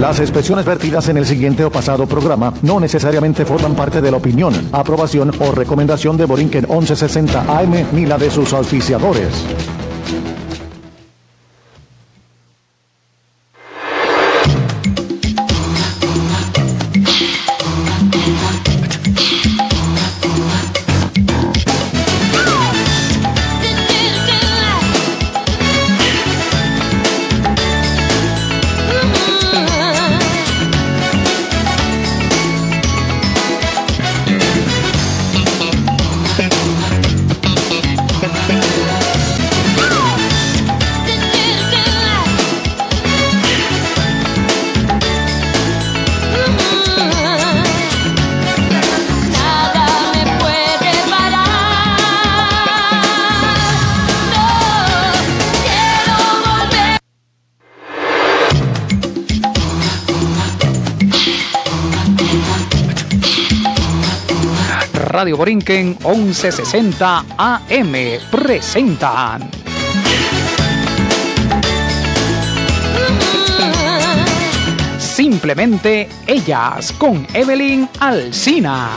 Las expresiones vertidas en el siguiente o pasado programa no necesariamente forman parte de la opinión, aprobación o recomendación de Borinquen 1160 AM ni la de sus auspiciadores. Radio Borinquen 1160 AM presentan Simplemente Ellas con Evelyn Alcina.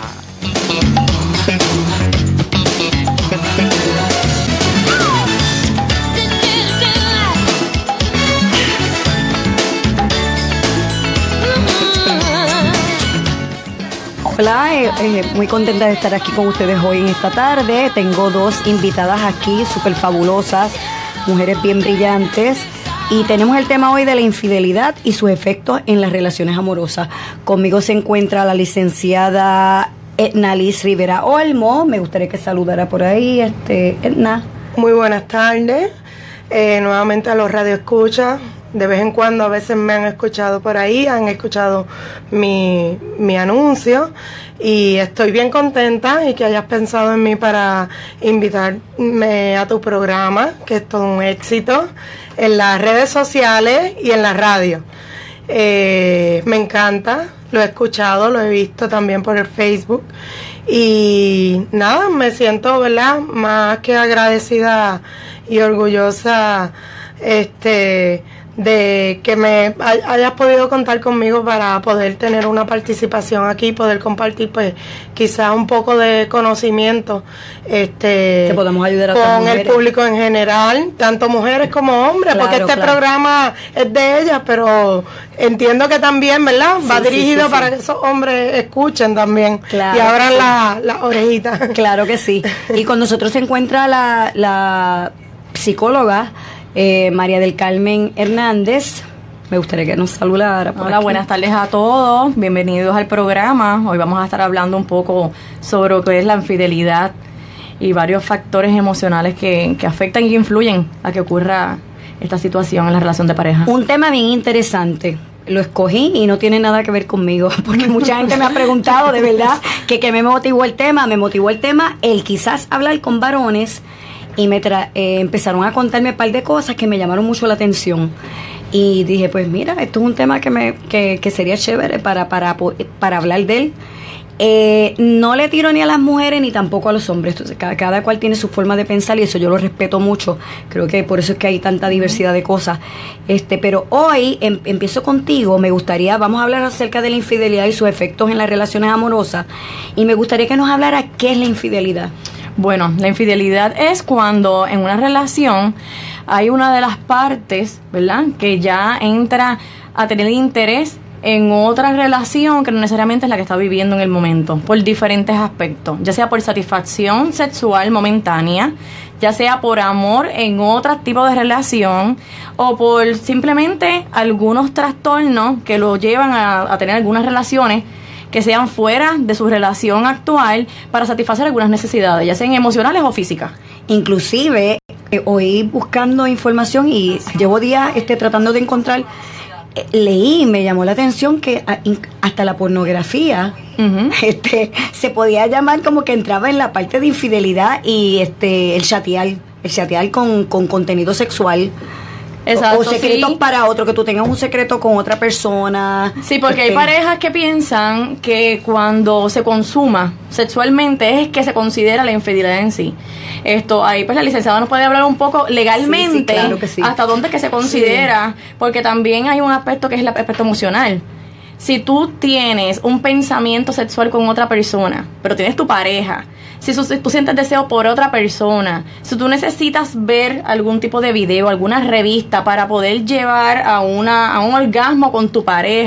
Hola, eh, eh, muy contenta de estar aquí con ustedes hoy en esta tarde. Tengo dos invitadas aquí, súper fabulosas, mujeres bien brillantes. Y tenemos el tema hoy de la infidelidad y sus efectos en las relaciones amorosas. Conmigo se encuentra la licenciada Edna Liz Rivera Olmo. Me gustaría que saludara por ahí, este, Edna. Muy buenas tardes. Eh, nuevamente a los radioescuchas. De vez en cuando a veces me han escuchado por ahí, han escuchado mi, mi anuncio y estoy bien contenta y que hayas pensado en mí para invitarme a tu programa, que es todo un éxito, en las redes sociales y en la radio. Eh, me encanta, lo he escuchado, lo he visto también por el Facebook y nada, me siento, ¿verdad? Más que agradecida y orgullosa este de que me hay- hayas podido contar conmigo para poder tener una participación aquí, poder compartir pues quizás un poco de conocimiento este Que podamos ayudar a con el público en general, tanto mujeres como hombres, Claro, porque este claro. programa es de ellas, pero entiendo que también, ¿verdad? Va Sí, dirigido sí, sí. para que esos hombres escuchen también Claro y abran sí. la- las orejitas. Claro que sí. Y con nosotros se encuentra la, la psicóloga eh, María del Carmen Hernández. Me gustaría que nos saludara. por Hola, aquí. buenas tardes a todos. Bienvenidos al programa. Hoy vamos a estar hablando un poco sobre lo que es la infidelidad y varios factores emocionales que, que afectan y influyen a que ocurra esta situación en la relación de pareja. Un tema bien interesante. Lo escogí y no tiene nada que ver conmigo, porque mucha gente me ha preguntado de verdad que, que me motivó el tema. Me motivó el tema el quizás hablar con varones y me tra- eh, empezaron a contarme un par de cosas que me llamaron mucho la atención. Y dije, pues mira, esto es un tema que, me, que, que sería chévere para, para, para hablar de él. Eh, no le tiro ni a las mujeres ni tampoco a los hombres. Entonces, cada, cada cual tiene su forma de pensar y eso yo lo respeto mucho. Creo que por eso es que hay tanta diversidad de cosas. Este, pero hoy em- empiezo contigo. Me gustaría, vamos a hablar acerca de la infidelidad y sus efectos en las relaciones amorosas. Y me gustaría que nos hablara qué es la infidelidad. Bueno, la infidelidad es cuando en una relación hay una de las partes, ¿verdad? Que ya entra a tener interés en otra relación que no necesariamente es la que está viviendo en el momento, por diferentes aspectos, ya sea por satisfacción sexual momentánea, ya sea por amor en otro tipo de relación o por simplemente algunos trastornos que lo llevan a, a tener algunas relaciones que sean fuera de su relación actual para satisfacer algunas necesidades, ya sean emocionales o físicas. Inclusive, eh, hoy buscando información y llevo días este, tratando de encontrar, eh, leí y me llamó la atención que hasta la pornografía este, se podía llamar como que entraba en la parte de infidelidad y este el chatear, el chatear con, con contenido sexual. Exacto, o secretos sí. para otro, que tú tengas un secreto con otra persona. Sí, porque hay Este, parejas que piensan que cuando se consuma sexualmente es que se considera la infidelidad en sí. Esto, ahí pues la licenciada nos puede hablar un poco legalmente Sí, sí, claro que sí. hasta dónde que se considera, porque también hay un aspecto que es el aspecto emocional. Si tú tienes un pensamiento sexual con otra persona, pero tienes tu pareja, si tú, sientes deseo por otra persona, si tú necesitas ver algún tipo de video, alguna revista para poder llevar a, una, a un orgasmo con tu pareja,